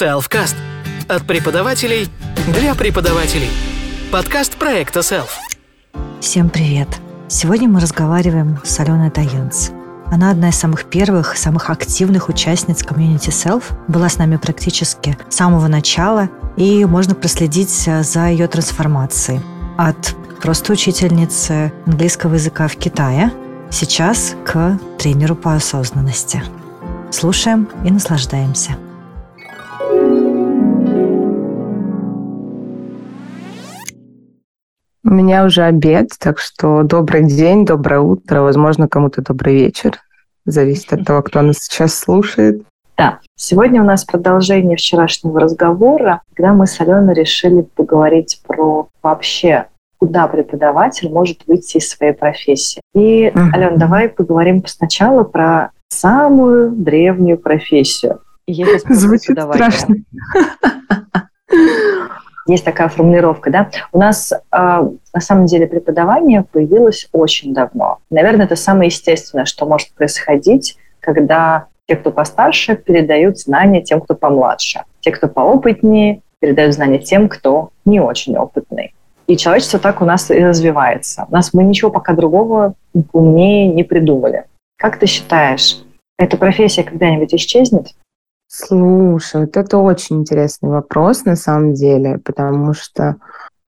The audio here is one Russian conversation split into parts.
Selfcast. От преподавателей для преподавателей. Подкаст проекта Self. Всем привет! Сегодня мы разговариваем с Аленой Таянц. Она одна из самых первых, самых активных участниц комьюнити Self, была с нами практически с самого начала, и можно проследить за ее трансформацией. От просто учительницы английского языка в Китае сейчас к тренеру по осознанности. Слушаем и наслаждаемся. У меня уже обед, так что добрый день, доброе утро, возможно, кому-то добрый вечер. Зависит от того, кто нас сейчас слушает. Да, сегодня у нас продолжение вчерашнего разговора, когда мы с Аленой решили поговорить про вообще, куда преподаватель может выйти из своей профессии. И, uh-huh. Алена, давай поговорим сначала про самую древнюю профессию. Звучит страшно. Есть такая формулировка, да? У нас э, на самом деле преподавание появилось очень давно. Наверное, это самое естественное, что может происходить, когда те, кто постарше, передают знания тем, кто помладше. Те, кто поопытнее, передают знания тем, кто не очень опытный. И человечество так у нас и развивается. У нас мы ничего пока другого умнее не придумали. Как ты считаешь, эта профессия когда-нибудь исчезнет? Слушай, вот это очень интересный вопрос на самом деле, потому что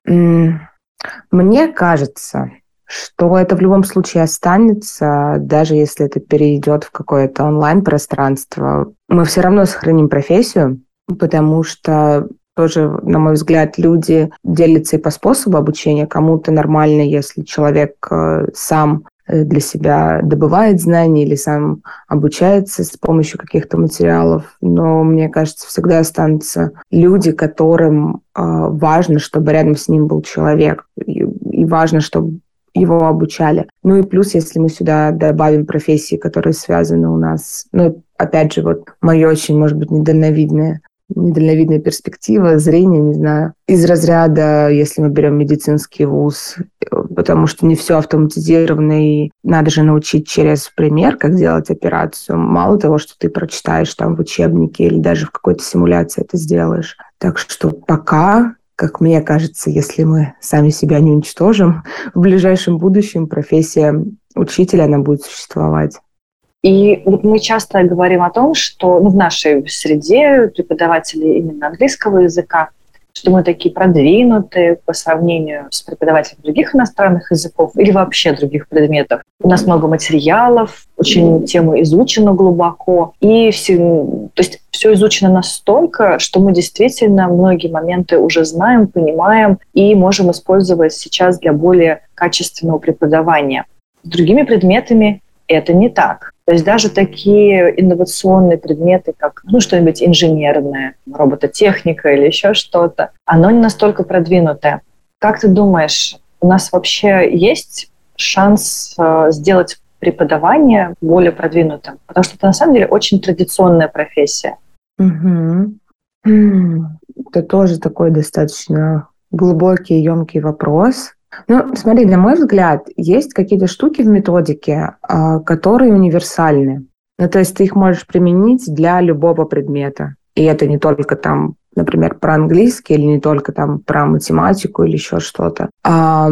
мне кажется, что это в любом случае останется, даже если это перейдет в какое-то онлайн-пространство. Мы все равно сохраним профессию, потому что тоже, на мой взгляд, люди делятся и по способу обучения. Кому-то нормально, если человек э, сам для себя добывает знания или сам обучается с помощью каких-то материалов. Но мне кажется, всегда останутся люди, которым э, важно, чтобы рядом с ним был человек. И важно, чтобы его обучали. Ну и плюс, если мы сюда добавим профессии, которые связаны у нас, ну, опять же, вот мое очень, может быть, недальновидное недальновидная перспектива, зрение, не знаю, из разряда, если мы берем медицинский вуз, потому что не все автоматизировано, и надо же научить через пример, как делать операцию. Мало того, что ты прочитаешь там в учебнике или даже в какой-то симуляции это сделаешь. Так что пока как мне кажется, если мы сами себя не уничтожим, в ближайшем будущем профессия учителя, она будет существовать. И вот мы часто говорим о том, что ну, в нашей среде преподаватели именно английского языка, что мы такие продвинутые по сравнению с преподавателями других иностранных языков или вообще других предметов. У нас много материалов, очень тема изучена глубоко, и все, то есть все изучено настолько, что мы действительно многие моменты уже знаем, понимаем и можем использовать сейчас для более качественного преподавания. С другими предметами это не так. То есть даже такие инновационные предметы, как ну, что-нибудь инженерное, робототехника или еще что-то, оно не настолько продвинутое. Как ты думаешь, у нас вообще есть шанс э, сделать преподавание более продвинутым? Потому что это на самом деле очень традиционная профессия. Угу. Это тоже такой достаточно глубокий, емкий вопрос. Ну, смотри, на мой взгляд, есть какие-то штуки в методике, а, которые универсальны. Ну, то есть ты их можешь применить для любого предмета. И это не только там, например, про английский или не только там про математику или еще что-то. А,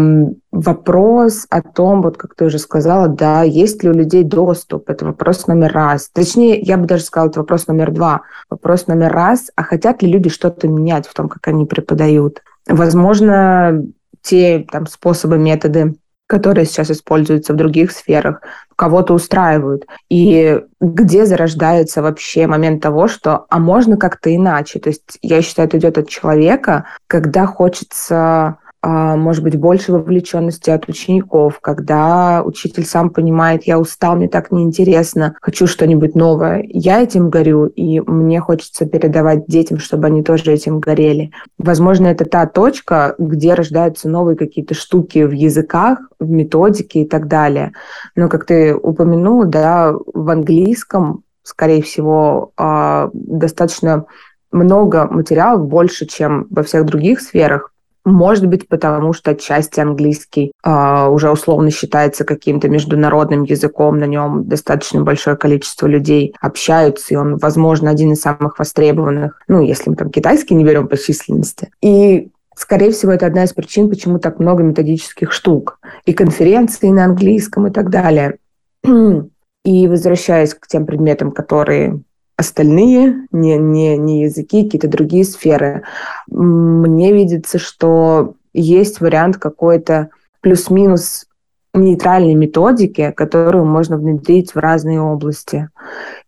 вопрос о том, вот как ты уже сказала, да, есть ли у людей доступ, это вопрос номер раз. Точнее, я бы даже сказала, это вопрос номер два. Вопрос номер раз, а хотят ли люди что-то менять в том, как они преподают? Возможно, те там, способы, методы, которые сейчас используются в других сферах, кого-то устраивают. И где зарождается вообще момент того, что а можно как-то иначе. То есть я считаю, это идет от человека, когда хочется может быть, больше вовлеченности от учеников, когда учитель сам понимает, я устал, мне так неинтересно, хочу что-нибудь новое. Я этим горю, и мне хочется передавать детям, чтобы они тоже этим горели. Возможно, это та точка, где рождаются новые какие-то штуки в языках, в методике и так далее. Но, как ты упомянула, да, в английском, скорее всего, а, достаточно много материалов, больше, чем во всех других сферах, Может быть, потому что отчасти английский э, уже условно считается каким-то международным языком, на нем достаточно большое количество людей общаются, и он, возможно, один из самых востребованных, ну, если мы там китайский не берем по численности. И Скорее всего, это одна из причин, почему так много методических штук. И конференции на английском и так далее. И возвращаясь к тем предметам, которые остальные, не, не, не языки, какие-то другие сферы, мне видится, что есть вариант какой-то плюс-минус нейтральной методики, которую можно внедрить в разные области.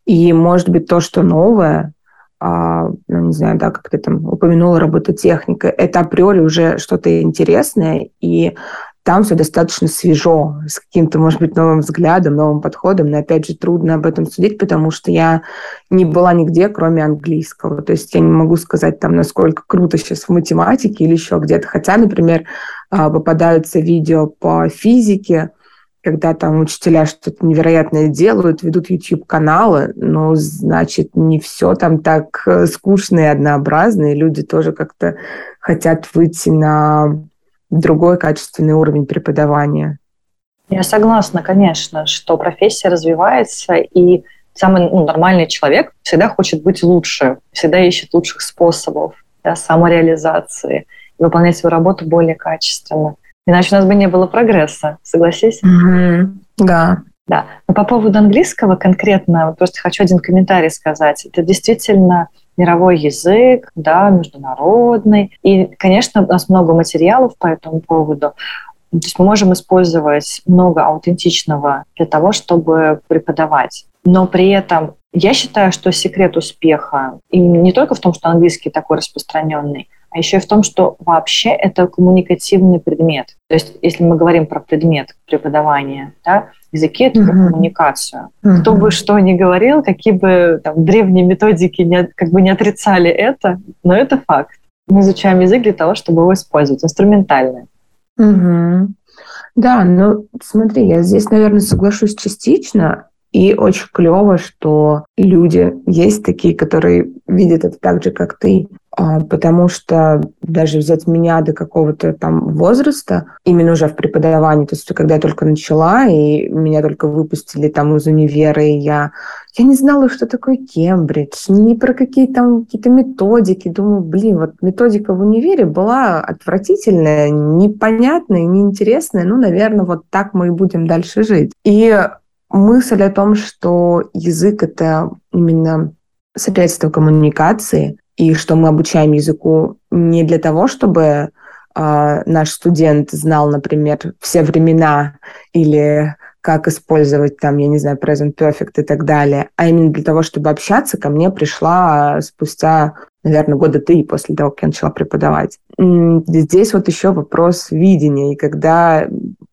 И, может быть, то, что новое, а, ну, не знаю, да, как ты там упомянула, робототехника, это априори уже что-то интересное, и там все достаточно свежо, с каким-то, может быть, новым взглядом, новым подходом, но, опять же, трудно об этом судить, потому что я не была нигде, кроме английского. То есть я не могу сказать, там, насколько круто сейчас в математике или еще где-то. Хотя, например, а, попадаются видео по физике, когда там учителя что-то невероятное делают, ведут YouTube-каналы, но, значит, не все там так э, скучно и однообразно, и люди тоже как-то хотят выйти на другой качественный уровень преподавания. Я согласна, конечно, что профессия развивается, и самый ну, нормальный человек всегда хочет быть лучше, всегда ищет лучших способов да, самореализации, выполнять свою работу более качественно. Иначе у нас бы не было прогресса, согласись? Mm-hmm. Да. Да. Но по поводу английского конкретно, просто хочу один комментарий сказать. Это действительно мировой язык, да, международный. И, конечно, у нас много материалов по этому поводу. То есть мы можем использовать много аутентичного для того, чтобы преподавать. Но при этом я считаю, что секрет успеха и не только в том, что английский такой распространенный, а еще и в том, что вообще это коммуникативный предмет. То есть, если мы говорим про предмет преподавания, да, языки это про коммуникацию. Uh-huh. Кто бы что ни говорил, какие бы там, древние методики не, как бы не отрицали это, но это факт. Мы изучаем язык для того, чтобы его использовать, инструментально. Угу. Да, ну смотри, я здесь, наверное, соглашусь частично. И очень клево, что люди есть такие, которые видят это так же, как ты. А, потому что даже взять меня до какого-то там возраста, именно уже в преподавании, то есть когда я только начала, и меня только выпустили там из универа, и я, я не знала, что такое Кембридж, ни про какие там какие-то методики. Думаю, блин, вот методика в универе была отвратительная, непонятная, неинтересная. Ну, наверное, вот так мы и будем дальше жить. И мысль о том, что язык — это именно средство коммуникации, и что мы обучаем языку не для того, чтобы э, наш студент знал, например, все времена или как использовать там, я не знаю, present perfect и так далее, а именно для того, чтобы общаться, ко мне пришла спустя, наверное, года три после того, как я начала преподавать. Здесь вот еще вопрос видения, и когда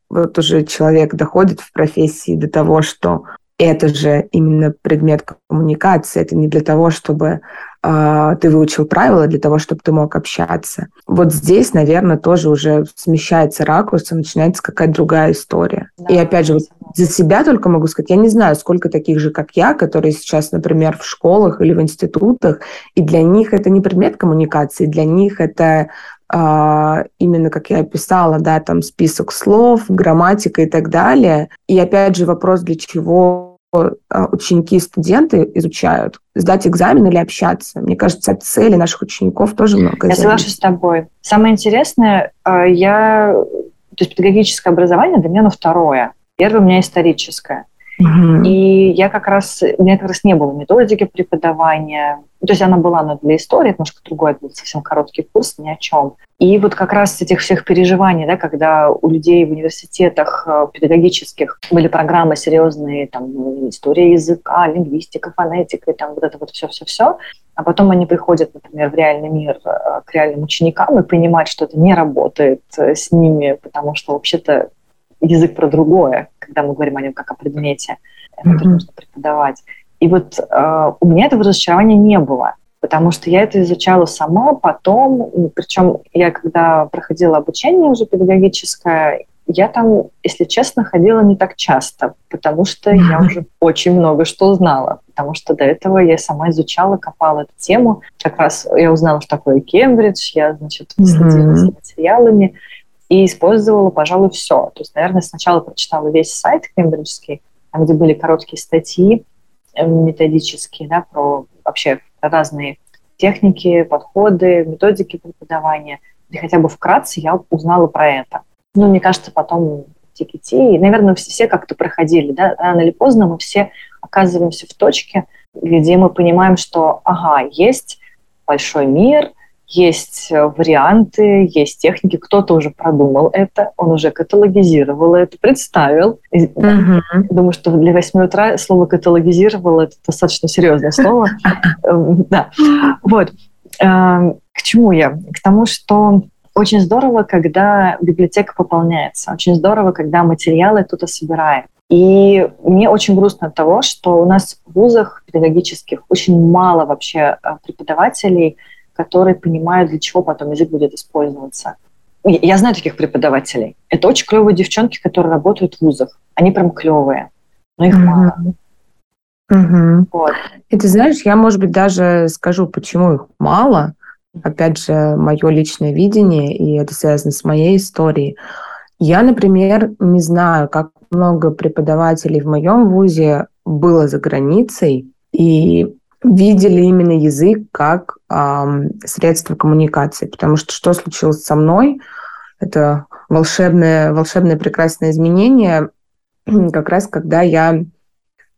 вот уже человек доходит в профессии до того, что это же именно предмет коммуникации, это не для того, чтобы ты выучил правила, для того, чтобы ты мог общаться. Вот здесь, наверное, тоже уже смещается ракурс, и начинается какая-то другая история. Да, и опять же, вот за себя только могу сказать, я не знаю, сколько таких же, как я, которые сейчас, например, в школах или в институтах, и для них это не предмет коммуникации, для них это а, именно как я описала, да, там список слов, грамматика и так далее. И опять же вопрос, для чего а, ученики и студенты изучают, сдать экзамен или общаться. Мне кажется, от цели наших учеников тоже много. Я соглашусь с тобой. Самое интересное, а, я, то есть педагогическое образование для меня, ну, второе. Первое у меня историческое. И я как раз, у меня как раз не было методики преподавания, то есть она была, но для истории, немножко другой, это был совсем короткий курс, ни о чем. И вот как раз этих всех переживаний, да, когда у людей в университетах э, педагогических были программы серьезные, там, история языка, лингвистика, фонетика, и там вот это вот все-все-все, а потом они приходят, например, в реальный мир э, к реальным ученикам и понимают, что это не работает э, с ними, потому что вообще-то язык про другое, когда мы говорим о нем как о предмете, который mm-hmm. нужно преподавать. И вот э, у меня этого разочарования не было, потому что я это изучала сама потом, причем я когда проходила обучение уже педагогическое, я там, если честно, ходила не так часто, потому что я уже очень много что знала. потому что до этого я сама изучала, копала эту тему. Как раз я узнала, что такое Кембридж, я, значит, следила mm-hmm. материалами и использовала, пожалуй, все. То есть, наверное, сначала прочитала весь сайт кембриджский, там, где были короткие статьи э, методические, да, про вообще разные техники, подходы, методики преподавания. И хотя бы вкратце я узнала про это. Ну, мне кажется, потом TKT, и, наверное, все, все как-то проходили, да, рано или поздно мы все оказываемся в точке, где мы понимаем, что, ага, есть большой мир, есть э, варианты, есть техники, кто-то уже продумал это, он уже каталогизировал это, представил. Mm-hmm. Думаю, что для 8 утра слово каталогизировал это достаточно серьезное слово. Эм, да. Вот. Эм, к чему я? К тому, что очень здорово, когда библиотека пополняется. Очень здорово, когда материалы кто-то собирает. И мне очень грустно от того, что у нас в вузах педагогических очень мало вообще э, преподавателей, которые понимают, для чего потом язык будет использоваться. Я знаю таких преподавателей. Это очень клевые девчонки, которые работают в вузах. Они прям клевые, но их mm-hmm. мало. Угу. Вот. И ты знаешь, я, может быть, даже скажу, почему их мало. Опять же, мое личное видение, и это связано с моей историей. Я, например, не знаю, как много преподавателей в моем вузе было за границей, и видели именно язык как средство коммуникации. Потому что что случилось со мной, это волшебное, волшебное прекрасное изменение, как раз когда я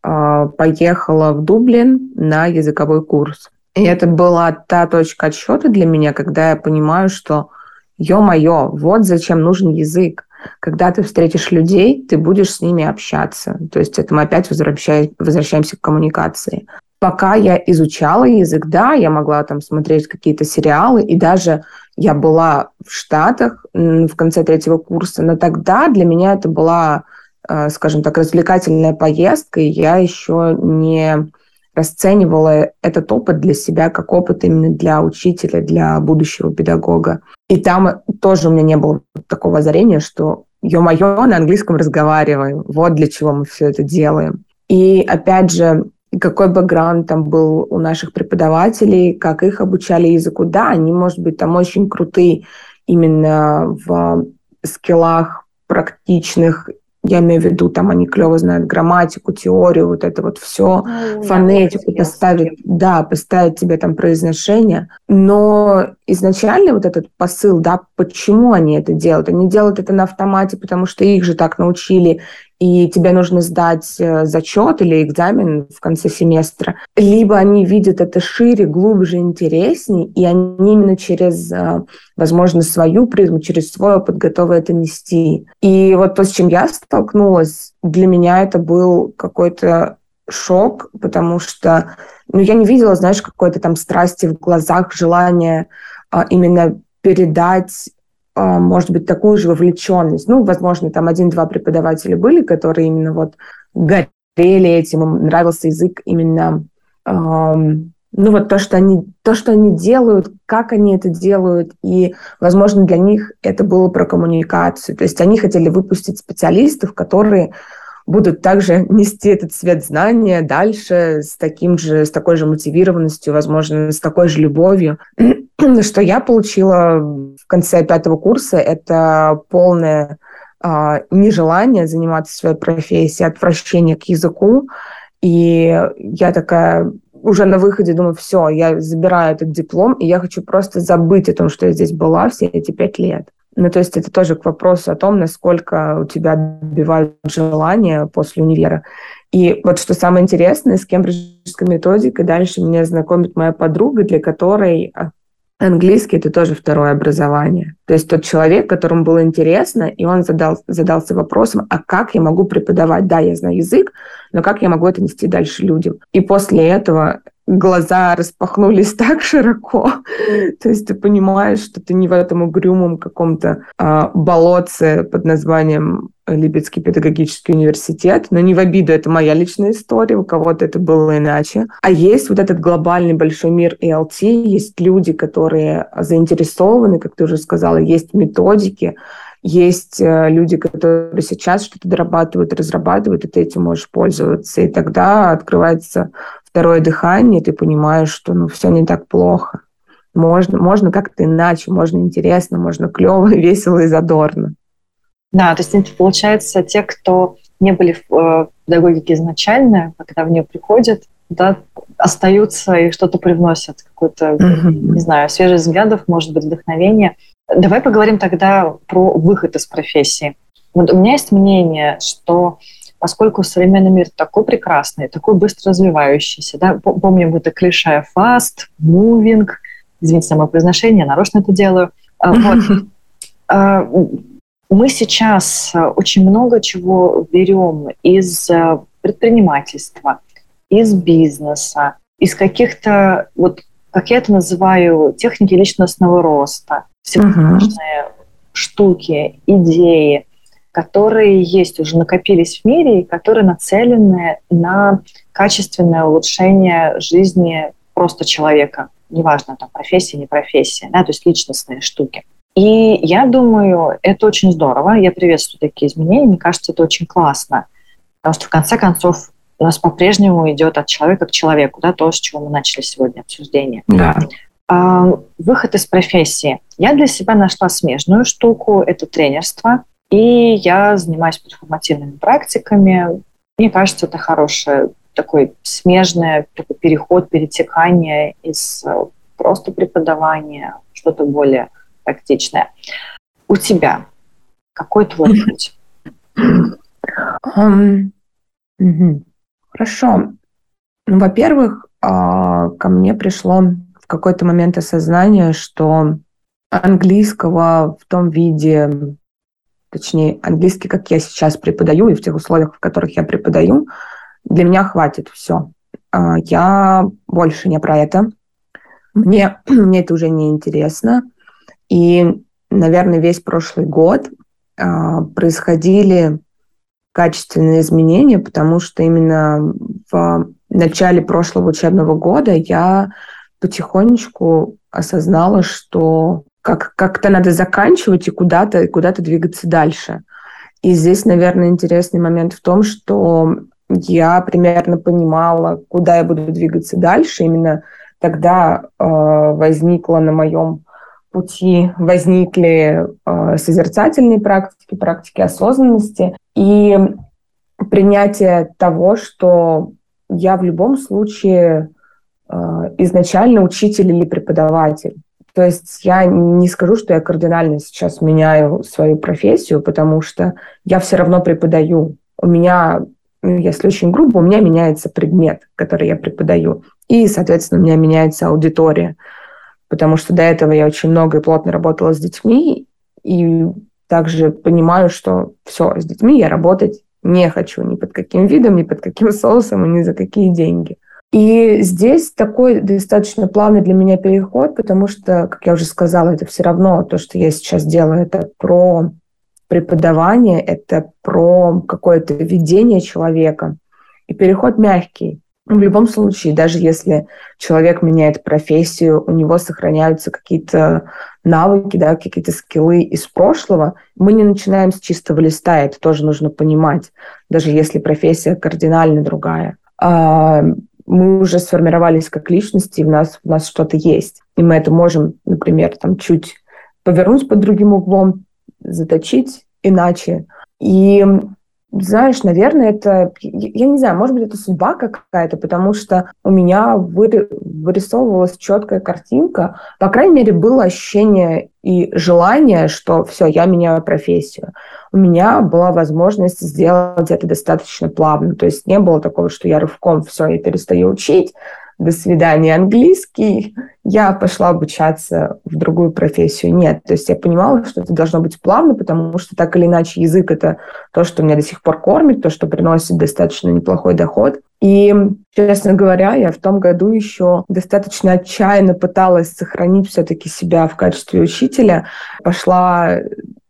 э, поехала в Дублин на языковой курс. И это была та точка отсчета для меня, когда я понимаю, что, ё-моё, вот зачем нужен язык. Когда ты встретишь людей, ты будешь с ними общаться. То есть это мы опять возвращаемся к коммуникации пока я изучала язык, да, я могла там смотреть какие-то сериалы, и даже я была в Штатах в конце третьего курса, но тогда для меня это была, э, скажем так, развлекательная поездка, и я еще не расценивала этот опыт для себя как опыт именно для учителя, для будущего педагога. И там тоже у меня не было такого озарения, что ё-моё, на английском разговариваем, вот для чего мы все это делаем. И опять же, какой бэкграунд там был у наших преподавателей, как их обучали языку. Да, они, может быть, там очень крутые именно в скиллах практичных я имею в виду, там они клево знают грамматику, теорию, вот это вот все, ну, фонетику поставить, да, поставить тебе там произношение. Но изначально вот этот посыл, да, почему они это делают? Они делают это на автомате, потому что их же так научили, и тебе нужно сдать э, зачет или экзамен в конце семестра. Либо они видят это шире, глубже, интереснее, и они именно через, э, возможно, свою призму, через свой опыт готовы это нести. И вот то, с чем я столкнулась, для меня это был какой-то шок, потому что ну, я не видела, знаешь, какой-то там страсти в глазах, желания а, именно передать может быть, такую же вовлеченность. Ну, возможно, там один-два преподавателя были, которые именно вот горели этим, им нравился язык именно, эм, ну, вот то, что они, то, что они делают, как они это делают, и, возможно, для них это было про коммуникацию. То есть они хотели выпустить специалистов, которые будут также нести этот свет знания дальше с таким же, с такой же мотивированностью, возможно, с такой же любовью. Что я получила в конце пятого курса, это полное а, нежелание заниматься своей профессией, отвращение к языку. И я такая уже на выходе думаю, все, я забираю этот диплом, и я хочу просто забыть о том, что я здесь была все эти пять лет. Ну, то есть это тоже к вопросу о том, насколько у тебя отбивают желание после универа. И вот что самое интересное, с кембриджской методикой дальше меня знакомит моя подруга, для которой а, английский – это тоже второе образование. То есть тот человек, которому было интересно, и он задал, задался вопросом, а как я могу преподавать? Да, я знаю язык, но как я могу это нести дальше людям? И после этого глаза распахнулись так широко. То есть ты понимаешь, что ты не в этом угрюмом каком-то а, болотце под названием Липецкий педагогический университет, но не в обиду, это моя личная история, у кого-то это было иначе. А есть вот этот глобальный большой мир ELT, есть люди, которые заинтересованы, как ты уже сказала, есть методики, есть э, люди, которые сейчас что-то дорабатывают, разрабатывают, и ты этим можешь пользоваться. И тогда открывается второе дыхание, ты понимаешь, что ну все не так плохо. Можно, можно как-то иначе, можно интересно, можно клево, весело и задорно. Да, то есть это получается те, кто не были в э, педагогике изначально, когда в нее приходят, да, остаются и что-то привносят, какой-то, mm-hmm. не знаю, свежий взглядов, может быть, вдохновение. Давай поговорим тогда про выход из профессии. Вот у меня есть мнение, что поскольку современный мир такой прекрасный, такой быстро развивающийся, да, помним это клише fast, moving, извините за мое произношение, нарочно это делаю. А, вот. А, мы сейчас очень много чего берем из предпринимательства, из бизнеса, из каких-то, вот как я это называю, техники личностного роста, всевозможные uh-huh. штуки, идеи, которые есть, уже накопились в мире и которые нацелены на качественное улучшение жизни просто человека. Неважно, там профессия, не профессия, да, то есть личностные штуки. И я думаю, это очень здорово. Я приветствую такие изменения. Мне кажется, это очень классно. Потому что, в конце концов, у нас по-прежнему идет от человека к человеку, да, то, с чего мы начали сегодня обсуждение. Да. А, выход из профессии. Я для себя нашла смежную штуку, это тренерство. И я занимаюсь перформативными практиками. Мне кажется, это хорошее такой смежный такой переход, перетекание из э, просто преподавания, что-то более практичное. У тебя какой твой путь? Um, угу. Хорошо. Ну, во-первых, а, ко мне пришло в какой-то момент осознание, что английского в том виде, точнее, английский, как я сейчас преподаю, и в тех условиях, в которых я преподаю, для меня хватит все. А, я больше не про это. Мне, мне это уже не интересно. И, наверное, весь прошлый год э, происходили качественные изменения, потому что именно в начале прошлого учебного года я потихонечку осознала, что как, как-то надо заканчивать и куда-то куда двигаться дальше. И здесь, наверное, интересный момент в том, что я примерно понимала, куда я буду двигаться дальше. Именно тогда э, возникла на моем пути возникли э, созерцательные практики, практики осознанности и принятие того, что я в любом случае э, изначально учитель или преподаватель. То есть я не скажу, что я кардинально сейчас меняю свою профессию, потому что я все равно преподаю. У меня, ну, если очень грубо, у меня меняется предмет, который я преподаю. И, соответственно, у меня меняется аудитория потому что до этого я очень много и плотно работала с детьми, и также понимаю, что все, с детьми я работать не хочу ни под каким видом, ни под каким соусом и ни за какие деньги. И здесь такой достаточно плавный для меня переход, потому что, как я уже сказала, это все равно то, что я сейчас делаю, это про преподавание, это про какое-то ведение человека. И переход мягкий. В любом случае, даже если человек меняет профессию, у него сохраняются какие-то навыки, да, какие-то скиллы из прошлого, мы не начинаем с чистого листа, это тоже нужно понимать, даже если профессия кардинально другая. Мы уже сформировались как личности, в нас, в нас что-то есть, и мы это можем, например, там чуть повернуть под другим углом, заточить иначе. И знаешь, наверное, это, я не знаю, может быть, это судьба какая-то, потому что у меня вырисовывалась четкая картинка. По крайней мере, было ощущение и желание, что все, я меняю профессию. У меня была возможность сделать это достаточно плавно. То есть не было такого, что я рывком все, я перестаю учить, до свидания, английский, я пошла обучаться в другую профессию. Нет, то есть я понимала, что это должно быть плавно, потому что так или иначе язык – это то, что меня до сих пор кормит, то, что приносит достаточно неплохой доход. И, честно говоря, я в том году еще достаточно отчаянно пыталась сохранить все-таки себя в качестве учителя. Пошла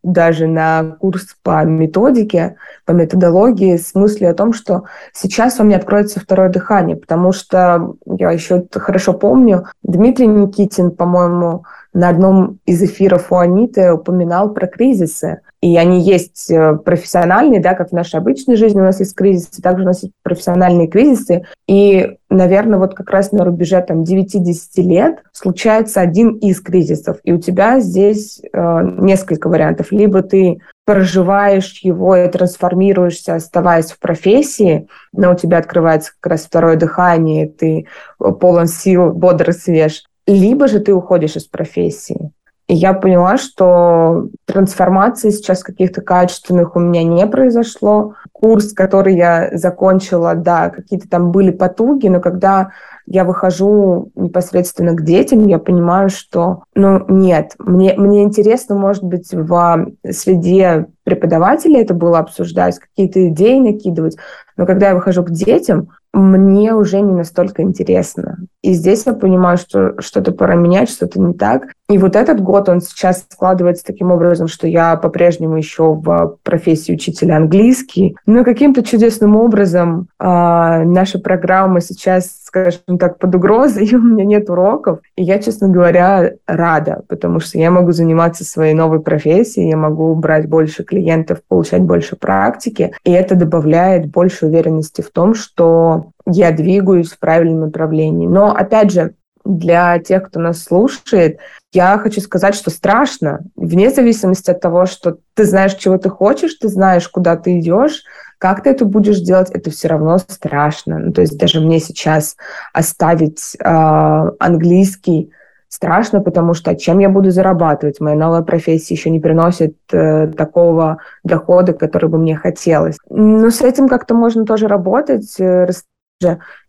даже на курс по методике, по методологии с мыслью о том, что сейчас у меня откроется второе дыхание, потому что я еще хорошо помню, Дмитрий Никитин, по-моему, на одном из эфиров у Аниты упоминал про кризисы. И они есть э, профессиональные, да, как в нашей обычной жизни у нас есть кризисы, также у нас есть профессиональные кризисы. И, наверное, вот как раз на рубеже там 9-10 лет случается один из кризисов. И у тебя здесь э, несколько вариантов. Либо ты проживаешь его и трансформируешься, оставаясь в профессии, но у тебя открывается как раз второе дыхание, ты полон сил, бодр и свеж. Либо же ты уходишь из профессии. И я поняла, что трансформации сейчас каких-то качественных у меня не произошло. Курс, который я закончила, да, какие-то там были потуги, но когда я выхожу непосредственно к детям, я понимаю, что, ну, нет, мне, мне интересно, может быть, в среде преподавателей это было обсуждать, какие-то идеи накидывать, но когда я выхожу к детям, мне уже не настолько интересно. И здесь я понимаю, что что-то пора менять, что-то не так. И вот этот год, он сейчас складывается таким образом, что я по-прежнему еще в профессии учителя английский. Но каким-то чудесным образом э, наша программа сейчас, скажем так, под угрозой, и у меня нет уроков. И я, честно говоря, рада, потому что я могу заниматься своей новой профессией, я могу брать больше клиентов, получать больше практики, и это добавляет больше уверенности в том, что я двигаюсь в правильном направлении. Но, опять же, для тех, кто нас слушает, я хочу сказать, что страшно, вне зависимости от того, что ты знаешь, чего ты хочешь, ты знаешь, куда ты идешь, как ты это будешь делать, это все равно страшно. Ну, то есть даже мне сейчас оставить э, английский страшно, потому что чем я буду зарабатывать? Моя новая профессия еще не приносит э, такого дохода, который бы мне хотелось. Но с этим как-то можно тоже работать, э,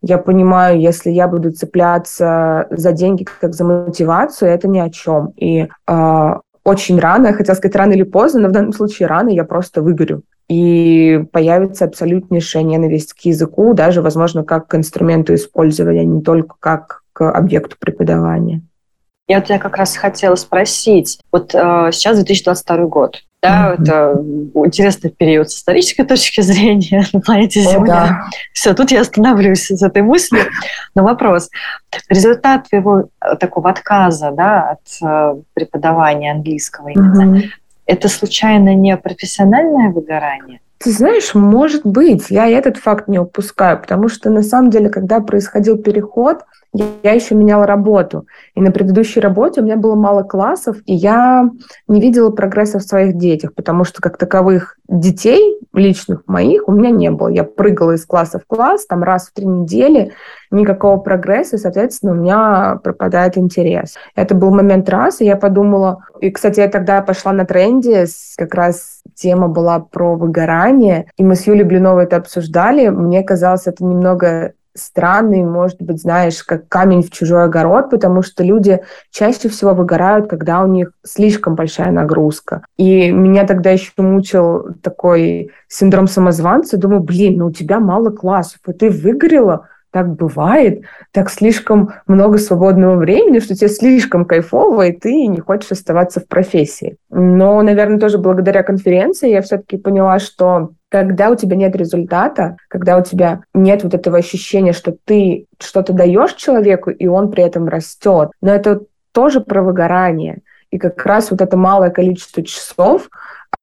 я понимаю, если я буду цепляться за деньги как за мотивацию, это ни о чем. И э, очень рано, я хотела сказать рано или поздно, но в данном случае рано я просто выгорю. И появится абсолютнейшая ненависть к языку, даже, возможно, как к инструменту использования, не только как к объекту преподавания. Я у тебя как раз хотела спросить. Вот э, сейчас 2022 год. Да, mm-hmm. это интересный период с исторической точки зрения на планете Земля. Oh, да. Все, тут я остановлюсь с этой мыслью. Но вопрос. Результат твоего э, такого отказа да, от э, преподавания английского именно, mm-hmm. это случайно не профессиональное выгорание? Ты знаешь, может быть, я этот факт не упускаю, потому что на самом деле, когда происходил переход, я еще меняла работу. И на предыдущей работе у меня было мало классов, и я не видела прогресса в своих детях, потому что как таковых детей личных моих у меня не было. Я прыгала из класса в класс, там раз в три недели, никакого прогресса, и, соответственно, у меня пропадает интерес. Это был момент раз, и я подумала... И, кстати, я тогда пошла на тренде, как раз тема была про выгорание, и мы с Юлей Блиновой это обсуждали. Мне казалось, это немного странный, может быть, знаешь, как камень в чужой огород, потому что люди чаще всего выгорают, когда у них слишком большая нагрузка. И меня тогда еще мучил такой синдром самозванца. Думаю, блин, ну у тебя мало классов, и ты выгорела, так бывает, так слишком много свободного времени, что тебе слишком кайфово, и ты не хочешь оставаться в профессии. Но, наверное, тоже благодаря конференции я все-таки поняла, что когда у тебя нет результата, когда у тебя нет вот этого ощущения, что ты что-то даешь человеку, и он при этом растет, но это тоже про выгорание. И как раз вот это малое количество часов,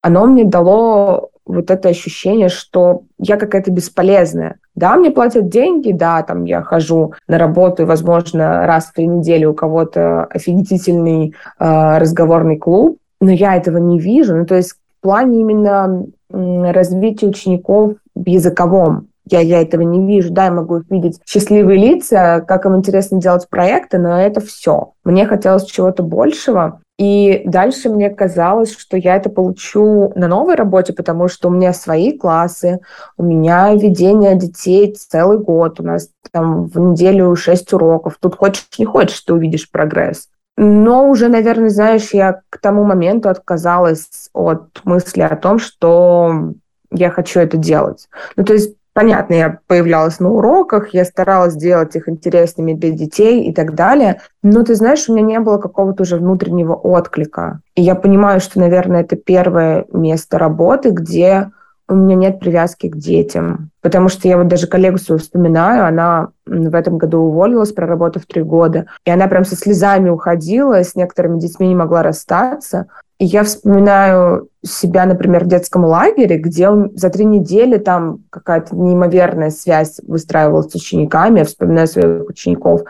оно мне дало вот это ощущение, что я какая-то бесполезная. Да, мне платят деньги, да, там я хожу на работу, возможно, раз в три недели у кого-то офигительный э, разговорный клуб, но я этого не вижу. Ну, то есть в плане именно развития учеников в языковом. Я, я этого не вижу. Да, я могу видеть счастливые лица, как им интересно делать проекты, но это все. Мне хотелось чего-то большего. И дальше мне казалось, что я это получу на новой работе, потому что у меня свои классы, у меня ведение детей целый год, у нас там в неделю шесть уроков. Тут хочешь не хочешь, ты увидишь прогресс. Но уже, наверное, знаешь, я к тому моменту отказалась от мысли о том, что я хочу это делать. Ну, то есть, понятно, я появлялась на уроках, я старалась сделать их интересными для детей и так далее, но, ты знаешь, у меня не было какого-то уже внутреннего отклика. И я понимаю, что, наверное, это первое место работы, где у меня нет привязки к детям. Потому что я вот даже коллегу свою вспоминаю, она в этом году уволилась, проработав три года, и она прям со слезами уходила, с некоторыми детьми не могла расстаться. И я вспоминаю себя, например, в детском лагере, где за три недели там какая-то неимоверная связь выстраивалась с учениками. Я вспоминаю своих учеников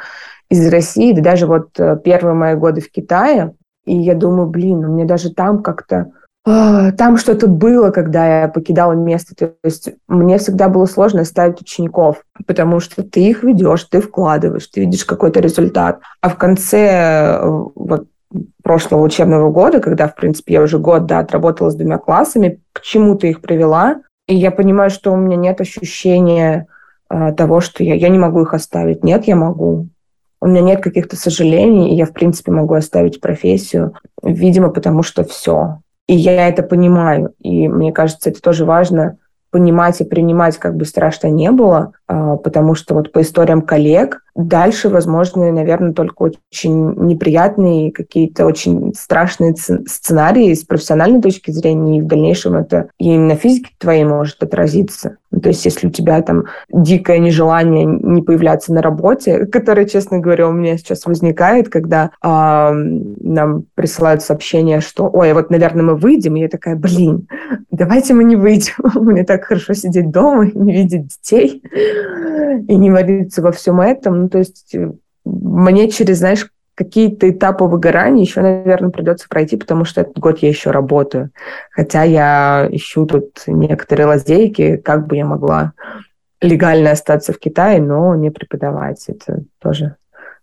из России, да даже вот э, первые мои годы в Китае. И я думаю, блин, у меня даже там как-то а, там что-то было, когда я покидала место. То есть мне всегда было сложно ставить учеников, потому что ты их ведешь, ты вкладываешь, ты видишь какой-то результат. А в конце э, вот прошлого учебного года, когда, в принципе, я уже год да, отработала с двумя классами, к чему ты их привела, и я понимаю, что у меня нет ощущения э, того, что я, я не могу их оставить. Нет, я могу. У меня нет каких-то сожалений, и я, в принципе, могу оставить профессию, видимо, потому что все. И я это понимаю. И мне кажется, это тоже важно понимать и принимать, как бы страшно не было, а, потому что вот по историям коллег дальше, возможно, наверное, только очень неприятные какие-то очень страшные сценарии с профессиональной точки зрения, и в дальнейшем это и на физике твоей может отразиться. Ну, то есть если у тебя там дикое нежелание не появляться на работе, которое, честно говоря, у меня сейчас возникает, когда э, нам присылают сообщение, что «Ой, вот, наверное, мы выйдем», и я такая «Блин, давайте мы не выйдем, мне так хорошо сидеть дома, не видеть детей и не вариться во всем этом». Ну, то есть э, мне через, знаешь, какие-то этапы выгорания еще, наверное, придется пройти, потому что этот год я еще работаю. Хотя я ищу тут некоторые лазейки, как бы я могла легально остаться в Китае, но не преподавать. Это тоже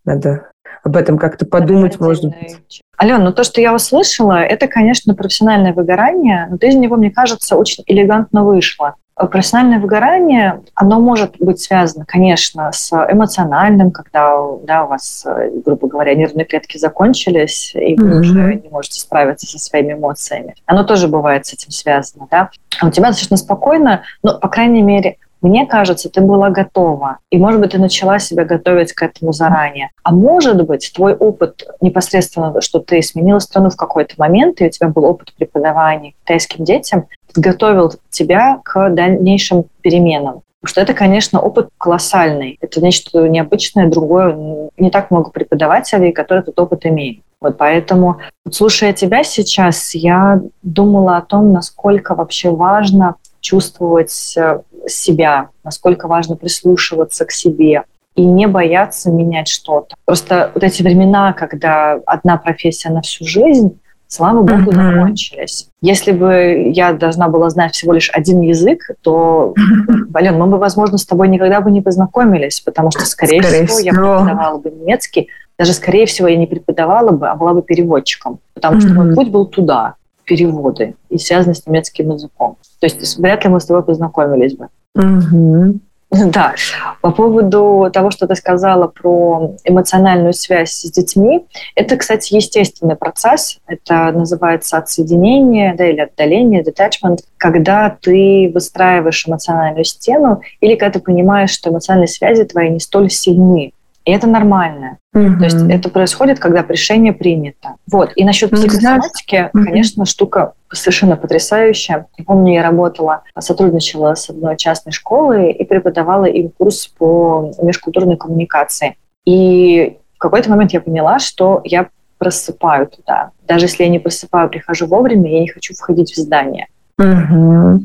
надо об этом как-то подумать, может быть. Алена, ну то, что я услышала, это, конечно, профессиональное выгорание, но ты из него, мне кажется, очень элегантно вышла. Профессиональное выгорание, оно может быть связано, конечно, с эмоциональным, когда да, у вас, грубо говоря, нервные клетки закончились, и вы mm-hmm. уже не можете справиться со своими эмоциями. Оно тоже бывает с этим связано, да. А у тебя достаточно спокойно, но, по крайней мере, мне кажется, ты была готова, и, может быть, ты начала себя готовить к этому заранее. А может быть, твой опыт непосредственно, что ты сменила страну в какой-то момент, и у тебя был опыт преподавания китайским детям, готовил тебя к дальнейшим переменам. Потому что это, конечно, опыт колоссальный. Это нечто необычное, другое. Не так много преподавателей, которые этот опыт имеют. Вот поэтому, слушая тебя сейчас, я думала о том, насколько вообще важно чувствовать э, себя, насколько важно прислушиваться к себе и не бояться менять что-то. Просто вот эти времена, когда одна профессия на всю жизнь, слава богу, mm-hmm. закончились. Если бы я должна была знать всего лишь один язык, то, Ален, мы бы, возможно, с тобой никогда бы не познакомились, потому что, скорее, скорее всего, всего, я преподавала бы немецкий, даже, скорее всего, я не преподавала бы, а была бы переводчиком, потому что mm-hmm. мой путь был туда, переводы, и связаны с немецким языком. То есть вряд ли мы с тобой познакомились бы. Mm-hmm. Да, по поводу того, что ты сказала про эмоциональную связь с детьми, это, кстати, естественный процесс. Это называется отсоединение да, или отдаление, detachment, когда ты выстраиваешь эмоциональную стену или когда ты понимаешь, что эмоциональные связи твои не столь сильны. И это нормально. Mm-hmm. То есть это происходит, когда решение принято. Вот. И насчет ну, психосоматики, mm-hmm. конечно, штука совершенно потрясающая. помню, я работала, сотрудничала с одной частной школой и преподавала им курс по межкультурной коммуникации. И в какой-то момент я поняла, что я просыпаю туда. Даже если я не просыпаю, прихожу вовремя, я не хочу входить в здание. Mm-hmm.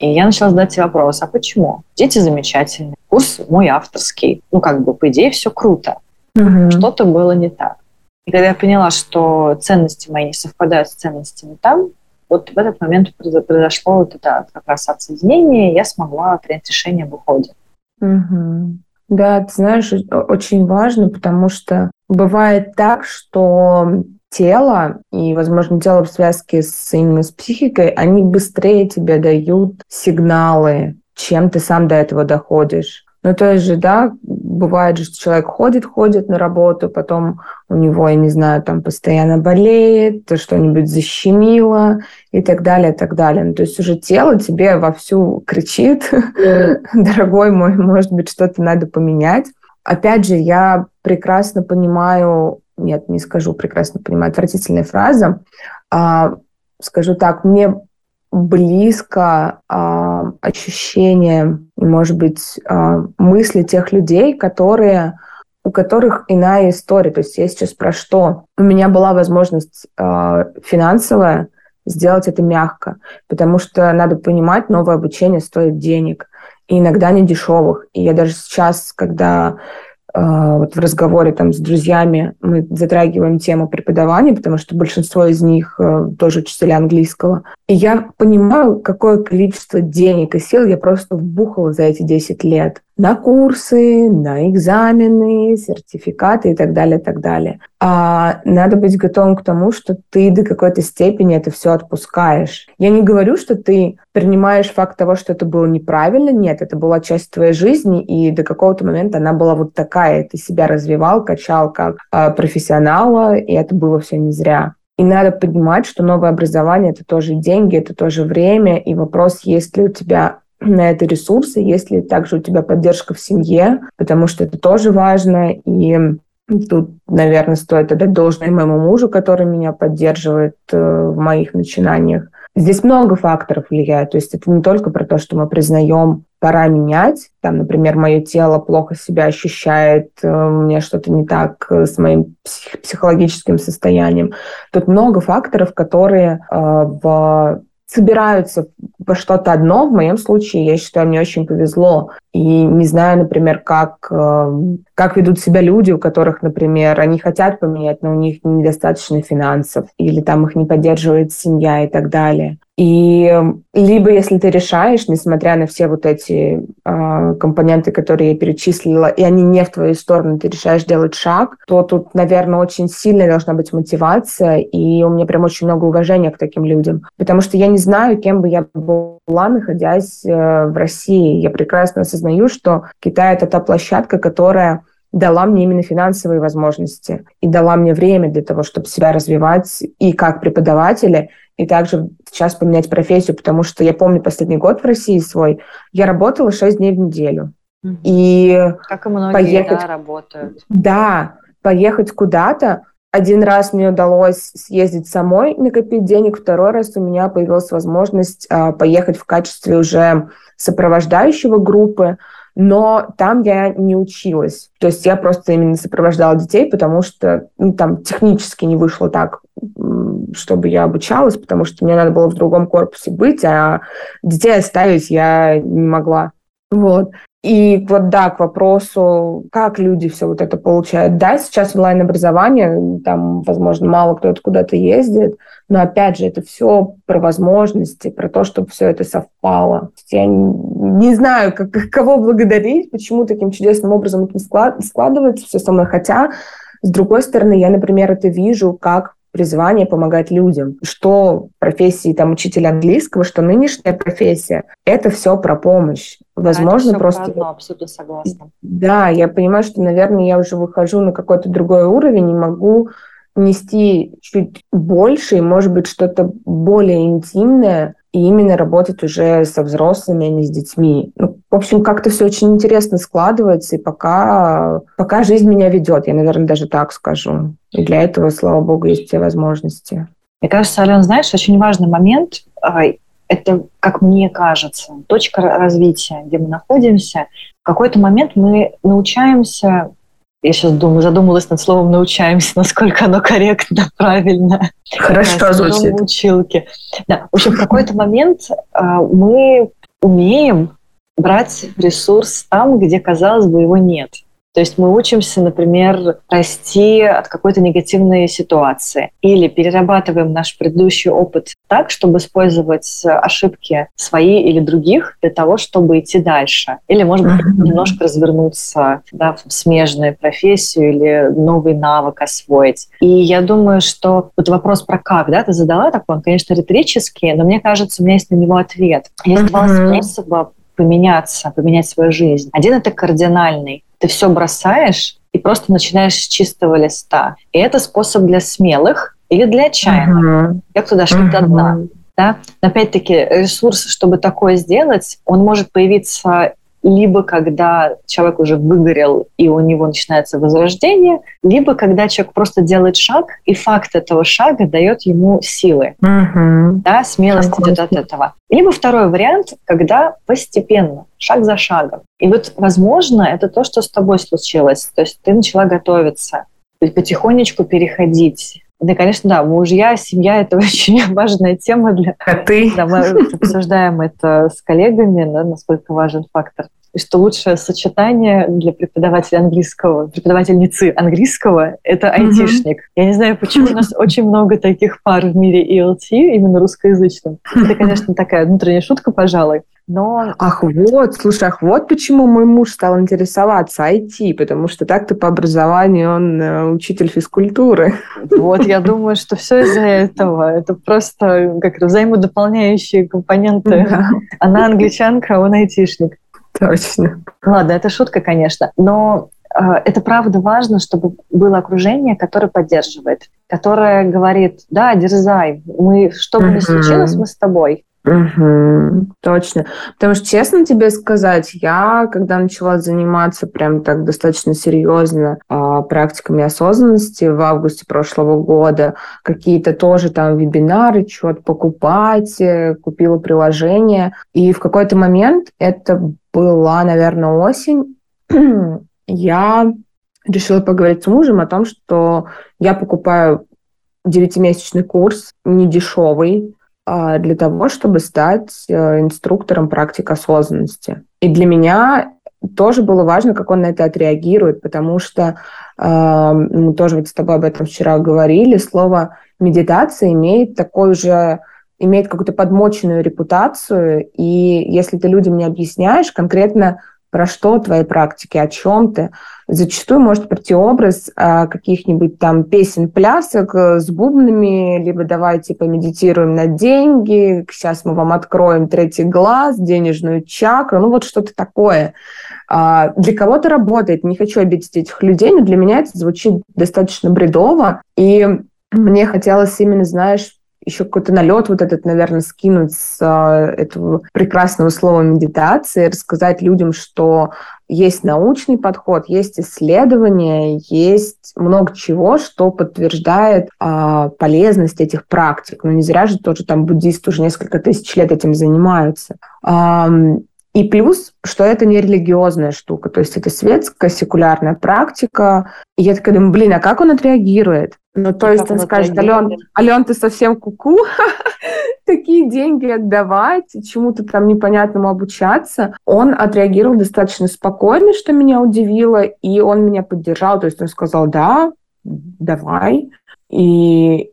И я начала задать себе вопрос, а почему? Дети замечательные, курс мой авторский. Ну, как бы, по идее, все круто. Угу. Что-то было не так. И когда я поняла, что ценности мои не совпадают с ценностями там, вот в этот момент произошло вот это как раз отсоединение, и я смогла принять решение об уходе. Угу. Да, ты знаешь, очень важно, потому что бывает так, что тело и, возможно, тело в связке с именно с психикой, они быстрее тебе дают сигналы, чем ты сам до этого доходишь. Ну, то есть же, да, бывает же, что человек ходит, ходит на работу, потом у него, я не знаю, там постоянно болеет, что-нибудь защемило и так далее, и так далее. Ну, то есть уже тело тебе вовсю кричит, дорогой мой, может быть, что-то надо поменять. Опять же, я прекрасно понимаю нет, не скажу, прекрасно понимаю, отвратительная фраза. А, скажу так, мне близко а, ощущение, может быть, а, мысли тех людей, которые у которых иная история. То есть я сейчас про что? У меня была возможность э, финансовая сделать это мягко, потому что надо понимать, новое обучение стоит денег, и иногда не дешевых. И я даже сейчас, когда вот в разговоре там с друзьями мы затрагиваем тему преподавания, потому что большинство из них э, тоже учителя английского. И я понимаю, какое количество денег и сил я просто вбухала за эти 10 лет на курсы, на экзамены, сертификаты и так далее, и так далее. А надо быть готовым к тому, что ты до какой-то степени это все отпускаешь. Я не говорю, что ты принимаешь факт того, что это было неправильно. Нет, это была часть твоей жизни, и до какого-то момента она была вот такая. Ты себя развивал, качал как э, профессионала, и это было все не зря. И надо понимать, что новое образование – это тоже деньги, это тоже время, и вопрос, есть ли у тебя на это ресурсы, есть ли также у тебя поддержка в семье, потому что это тоже важно. И тут, наверное, стоит отдать должное моему мужу, который меня поддерживает э, в моих начинаниях. Здесь много факторов влияет. То есть это не только про то, что мы признаем, пора менять. Там, например, мое тело плохо себя ощущает, э, у меня что-то не так э, с моим психологическим состоянием. Тут много факторов, которые в собираются что-то одно. В моем случае, я считаю, мне очень повезло. И не знаю, например, как, эм, как ведут себя люди, у которых, например, они хотят поменять, но у них недостаточно финансов, или там их не поддерживает семья и так далее. И либо если ты решаешь, несмотря на все вот эти э, компоненты, которые я перечислила, и они не в твою сторону, ты решаешь делать шаг, то тут, наверное, очень сильная должна быть мотивация, и у меня прям очень много уважения к таким людям. Потому что я не знаю, кем бы я была, находясь э, в России. Я прекрасно осознаю, что Китай — это та площадка, которая дала мне именно финансовые возможности и дала мне время для того, чтобы себя развивать и как преподавателя, и также сейчас поменять профессию, потому что я помню последний год в России свой, я работала 6 дней в неделю. И как и многие поехать, да, работают. Да, поехать куда-то. Один раз мне удалось съездить самой, накопить денег, второй раз у меня появилась возможность э, поехать в качестве уже сопровождающего группы, но там я не училась. То есть я просто именно сопровождала детей, потому что ну, там технически не вышло так, чтобы я обучалась, потому что мне надо было в другом корпусе быть, а детей оставить я не могла. Вот. И вот да, к вопросу, как люди все вот это получают. Да, сейчас онлайн-образование, там, возможно, мало кто-то куда-то ездит, но опять же, это все про возможности, про то, чтобы все это совпало. Я не знаю, как, кого благодарить, почему таким чудесным образом это складывается все со мной. Хотя, с другой стороны, я, например, это вижу как призвание помогать людям. Что профессии там учителя английского, что нынешняя профессия, это все про помощь. Возможно, да, просто... Одно, абсолютно согласна. Да, я понимаю, что, наверное, я уже выхожу на какой-то другой уровень и могу нести чуть больше и, может быть, что-то более интимное, и именно работать уже со взрослыми, а не с детьми. Ну, в общем, как-то все очень интересно складывается, и пока, пока жизнь меня ведет, я, наверное, даже так скажу. И для этого, слава богу, есть все возможности. Мне кажется, Ален, знаешь, очень важный момент, а, это, как мне кажется, точка развития, где мы находимся. В какой-то момент мы научаемся я сейчас думаю, задумалась над словом «научаемся», насколько оно корректно, правильно. Хорошо звучит. Училки. Да. В общем, в какой-то момент а, мы умеем брать ресурс там, где, казалось бы, его нет. То есть мы учимся, например, расти от какой-то негативной ситуации или перерабатываем наш предыдущий опыт так, чтобы использовать ошибки свои или других для того, чтобы идти дальше. Или, может быть, uh-huh. немножко развернуться да, в смежную профессию или новый навык освоить. И я думаю, что вот вопрос про как, да, ты задала такой, он, конечно, риторический, но мне кажется, у меня есть на него ответ. Есть uh-huh. два способа поменяться, поменять свою жизнь. Один это кардинальный ты все бросаешь и просто начинаешь с чистого листа. И это способ для смелых или для отчаянных. Я туда шли uh-huh. до дна. Да? Но опять-таки ресурс, чтобы такое сделать, он может появиться либо когда человек уже выгорел и у него начинается возрождение, либо когда человек просто делает шаг, и факт этого шага дает ему силы, Мгм. да, смелость идет от этого. Либо второй вариант, когда постепенно, шаг за шагом. И вот, возможно, это то, что с тобой случилось. То есть ты начала готовиться, потихонечку переходить. Да, конечно, да, мужья, семья – это очень важная тема для Коты. да, мы обсуждаем это с коллегами, да, насколько важен фактор. И что лучшее сочетание для преподавателя английского, преподавательницы английского – это айтишник. Я не знаю, почему у нас очень много таких пар в мире ELT, именно русскоязычным. Это, конечно, такая внутренняя шутка, пожалуй. Но Ах, вот, слушай, ах, вот почему мой муж стал интересоваться IT, потому что так-то по образованию он э, учитель физкультуры. вот я думаю, что все из-за этого. Это просто как взаимодополняющие компоненты. Да, Она англичанка, а он айтишник. точно. Ладно, это шутка, конечно, но э, это правда важно, чтобы было окружение, которое поддерживает, которое говорит, да, дерзай, мы, что бы ни случилось, мы с тобой. Мгм, точно. Потому что, честно тебе сказать, я, когда начала заниматься прям так достаточно серьезно а, практиками осознанности в августе прошлого года, какие-то тоже там вебинары, что-то покупать, э, купила приложение. И в какой-то момент, это была, наверное, осень, я решила поговорить с мужем о том, что я покупаю девятимесячный курс, не дешевый, для того, чтобы стать э, инструктором практик осознанности. И для меня тоже было важно, как он на это отреагирует, потому что э, мы тоже вот с тобой об этом вчера говорили, слово медитация имеет такой же имеет какую-то подмоченную репутацию, и если ты людям не объясняешь конкретно, про что твои практики, о чем ты, зачастую может прийти образ а, каких-нибудь там песен, плясок э, с бубнами, либо давайте помедитируем на деньги, сейчас мы вам откроем третий глаз, денежную чакру, ну вот что-то такое. А, для кого-то работает, не хочу обидеть этих людей, но для меня это звучит достаточно бредово, и мне хотелось именно, знаешь, еще какой-то налет вот этот, наверное, скинуть с а, этого прекрасного слова медитации, рассказать людям, что есть научный подход, есть исследования, есть много чего, что подтверждает а, полезность этих практик. Ну, не зря же тоже там буддисты уже несколько тысяч лет этим занимаются. А, и плюс, что это не религиозная штука, то есть это светская, секулярная практика. И я такая думаю, блин, а как он отреагирует? Ну, то И есть он скажет, Ален? Ален, ты совсем куку, такие деньги отдавать, чему-то там непонятному обучаться. Он отреагировал достаточно спокойно, что меня удивило, и он меня поддержал, то есть он сказал, да, давай. И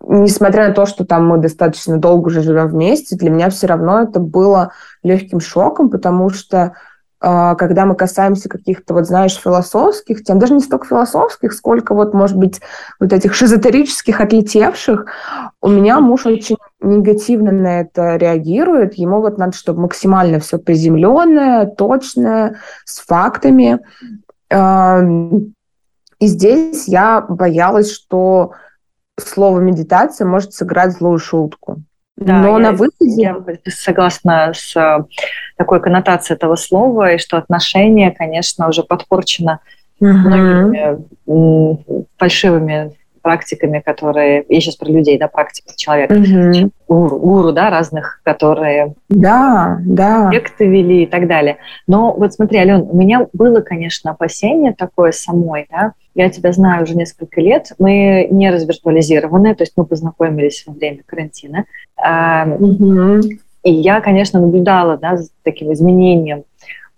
несмотря на то, что там мы достаточно долго уже живем вместе, для меня все равно это было легким шоком, потому что а, когда мы касаемся каких-то, вот знаешь, философских тем, даже не столько философских, сколько вот, может быть, вот этих шизотерических, отлетевших, у меня муж очень негативно на это реагирует. Ему вот надо, чтобы максимально все приземленное, точное, с фактами. А, И здесь я боялась, что слово медитация может сыграть злую шутку. Да, Но на выходе... Я согласна с э, такой коннотацией этого слова, и что отношение, конечно, уже подпорчено Мгм. многими фальшивыми практиками, которые... Я сейчас про людей, да, практики человека. Мгм. Гуру, гуру, да, разных, которые Да, да. проекты вели и так далее. Но вот смотри, Ален, у меня было, конечно, опасение такое самой, да. Я тебя знаю уже несколько лет. Мы не развиртуализированы, то есть мы познакомились во время карантина. Мгм. И я, конечно, наблюдала да, за таким изменением.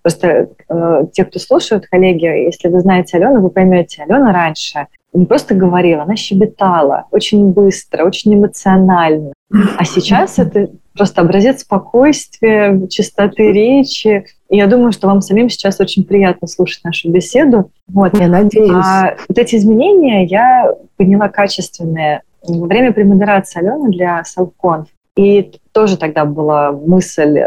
Просто э, те, кто слушают, коллеги, если вы знаете Алену, вы поймете, Алена раньше не просто говорила, она щебетала очень быстро, очень эмоционально. А сейчас это просто образец спокойствия, чистоты речи. И я думаю, что вам самим сейчас очень приятно слушать нашу беседу. Вот. Я надеюсь. А вот эти изменения я поняла качественные во время премодерации Алены для Self-Conf. И тоже тогда была мысль,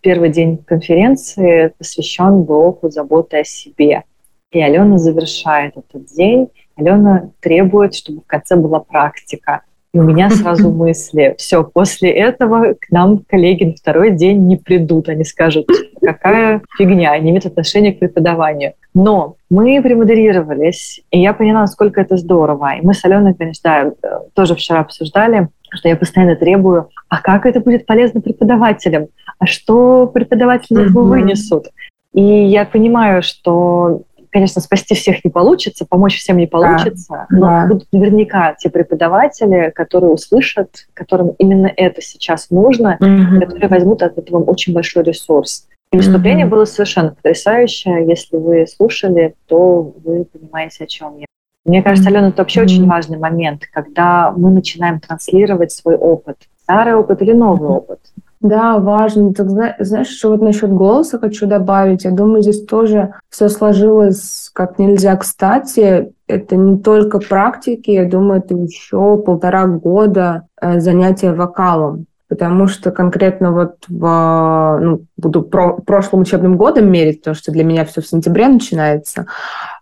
первый день конференции посвящен блоку заботы о себе. И Алена завершает этот день. Алена требует, чтобы в конце была практика. И у меня сразу мысли, все, после этого к нам коллеги на второй день не придут. Они скажут, какая фигня, не имеет отношения к преподаванию. Но мы премодерировались, и я поняла, насколько это здорово. И мы с Аленой, конечно, да, тоже вчера обсуждали, что я постоянно требую, а как это будет полезно преподавателям? А что преподаватели mm-hmm. вынесут? И я понимаю, что конечно, спасти всех не получится, помочь всем не получится, да, но да. будут наверняка те преподаватели, которые услышат, которым именно это сейчас нужно, угу. которые возьмут от этого очень большой ресурс. И выступление угу. было совершенно потрясающее. Если вы слушали, то вы понимаете, о чем я. Мне кажется, Алена, это вообще mm очень важный момент, когда мы начинаем транслировать свой опыт, старый опыт или новый опыт. Да, важно. Так, знаешь, что вот насчет голоса хочу добавить. Я думаю, здесь тоже все сложилось как нельзя кстати. Это не только практики, я думаю, это еще полтора года э, занятия вокалом. Потому что конкретно вот в, ну, буду про, прошлым учебным годом мерить, потому что для меня все в сентябре начинается.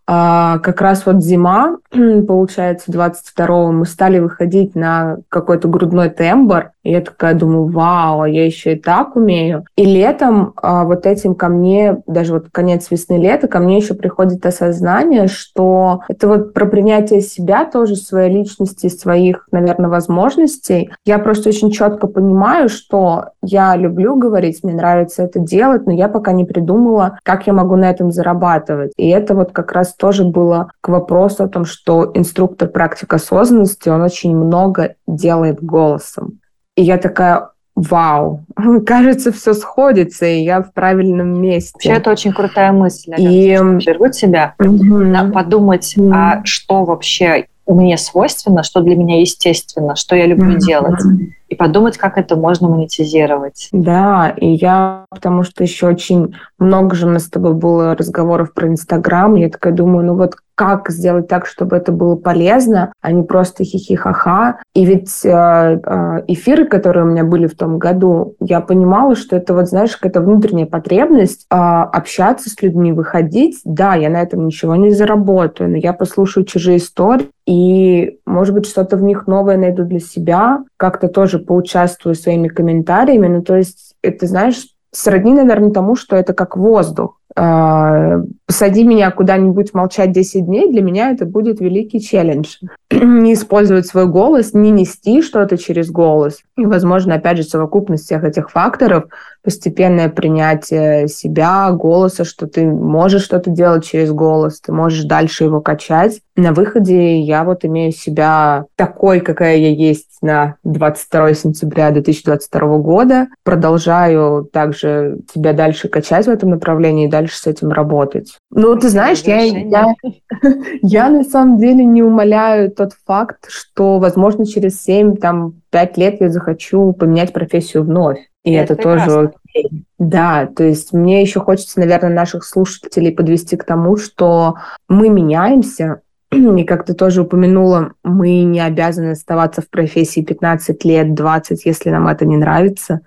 А, как раз вот зима, получается, 22-го мы стали выходить на какой-то грудной тембр, и я такая думаю, вау, а я еще и так умею. И летом а, вот этим ко мне, даже вот конец весны-лета, ко мне еще приходит осознание, что это вот про принятие себя тоже, своей личности, своих, наверное, возможностей. Я просто очень четко понимаю, что я люблю говорить, мне нравится это делать, но я пока не придумала, как я могу на этом зарабатывать. И это вот как раз тоже было к вопросу о том, что инструктор практик осознанности, он очень много делает голосом. И я такая, вау, кажется, все сходится, и я в правильном месте. Вообще, это очень крутая мысль. И обернуть себя, mm-hmm. подумать, mm-hmm. а что вообще мне свойственно, что для меня естественно, что я люблю mm-hmm. делать и подумать, как это можно монетизировать. Да, и я, потому что еще очень много же у нас с тобой было разговоров про Инстаграм, я такая думаю, ну вот как сделать так, чтобы это было полезно, а не просто хихи-ха-ха. И ведь э, э, эфиры, которые у меня были в том году, я понимала, что это вот, знаешь, какая-то внутренняя потребность э, общаться с людьми, выходить. Да, я на этом ничего не заработаю, но я послушаю чужие истории, и, может быть, что-то в них новое найду для себя, как-то тоже поучаствую своими комментариями. Ну, то есть это, знаешь, сродни, наверное, тому, что это как воздух. А, посади меня куда-нибудь молчать 10 дней, для меня это будет великий челлендж. не использовать свой голос, не нести что-то через голос. И, возможно, опять же, совокупность всех этих факторов, постепенное принятие себя, голоса, что ты можешь что-то делать через голос, ты можешь дальше его качать. На выходе я вот имею себя такой, какая я есть на 22 сентября 2022 года. Продолжаю также себя дальше качать в этом направлении и дальше с этим работать. Ну, ты знаешь, я, я, я на самом деле не умоляю тот факт, что, возможно, через 7, там, 5 лет я захочу поменять профессию вновь. И это, это тоже окей. Да, то есть мне еще хочется, наверное, наших слушателей подвести к тому, что мы меняемся, и как ты тоже упомянула, мы не обязаны оставаться в профессии 15 лет, 20, если нам это не нравится.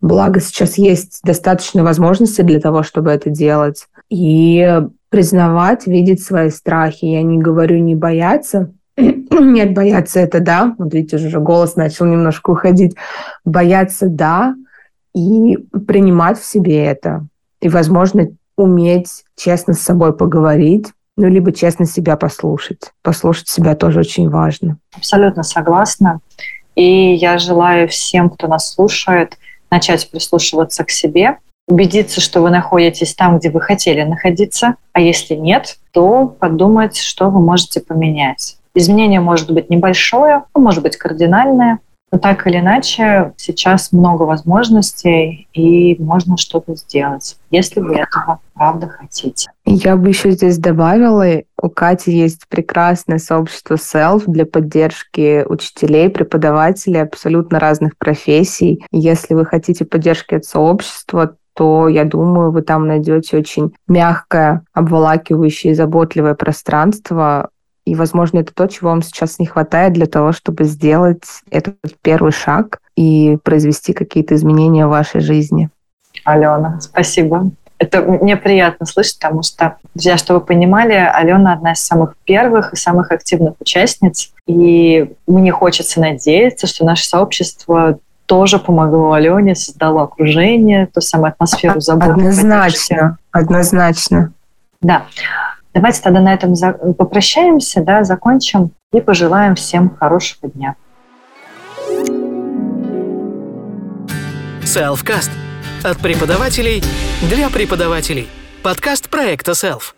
Благо сейчас есть достаточно возможностей для того, чтобы это делать. И признавать, видеть свои страхи. Я не говорю не бояться, нет, бояться это да. Вот видите, уже голос начал немножко уходить. Бояться да, и принимать в себе это. И, возможно, уметь честно с собой поговорить, ну, либо честно себя послушать. Послушать себя тоже очень важно. Абсолютно согласна. И я желаю всем, кто нас слушает, начать прислушиваться к себе, убедиться, что вы находитесь там, где вы хотели находиться, а если нет, то подумать, что вы можете поменять. Изменение может быть небольшое, а может быть кардинальное, но так или иначе сейчас много возможностей и можно что-то сделать, если вы этого правда хотите. Я бы еще здесь добавила, у Кати есть прекрасное сообщество Self для поддержки учителей, преподавателей абсолютно разных профессий. Если вы хотите поддержки от сообщества, то, я думаю, вы там найдете очень мягкое, обволакивающее и заботливое пространство, и, возможно, это то, чего вам сейчас не хватает для того, чтобы сделать этот первый шаг и произвести какие-то изменения в вашей жизни. Алена, спасибо. Это мне приятно слышать, потому что, друзья, чтобы вы понимали, Алена одна из самых первых и самых активных участниц. И мне хочется надеяться, что наше сообщество тоже помогло Алене, создало окружение, ту самую атмосферу заботы. Однозначно, однозначно. Да. Давайте тогда на этом попрощаемся, да, закончим и пожелаем всем хорошего дня. Selfcast. От преподавателей для преподавателей. Подкаст проекта Self.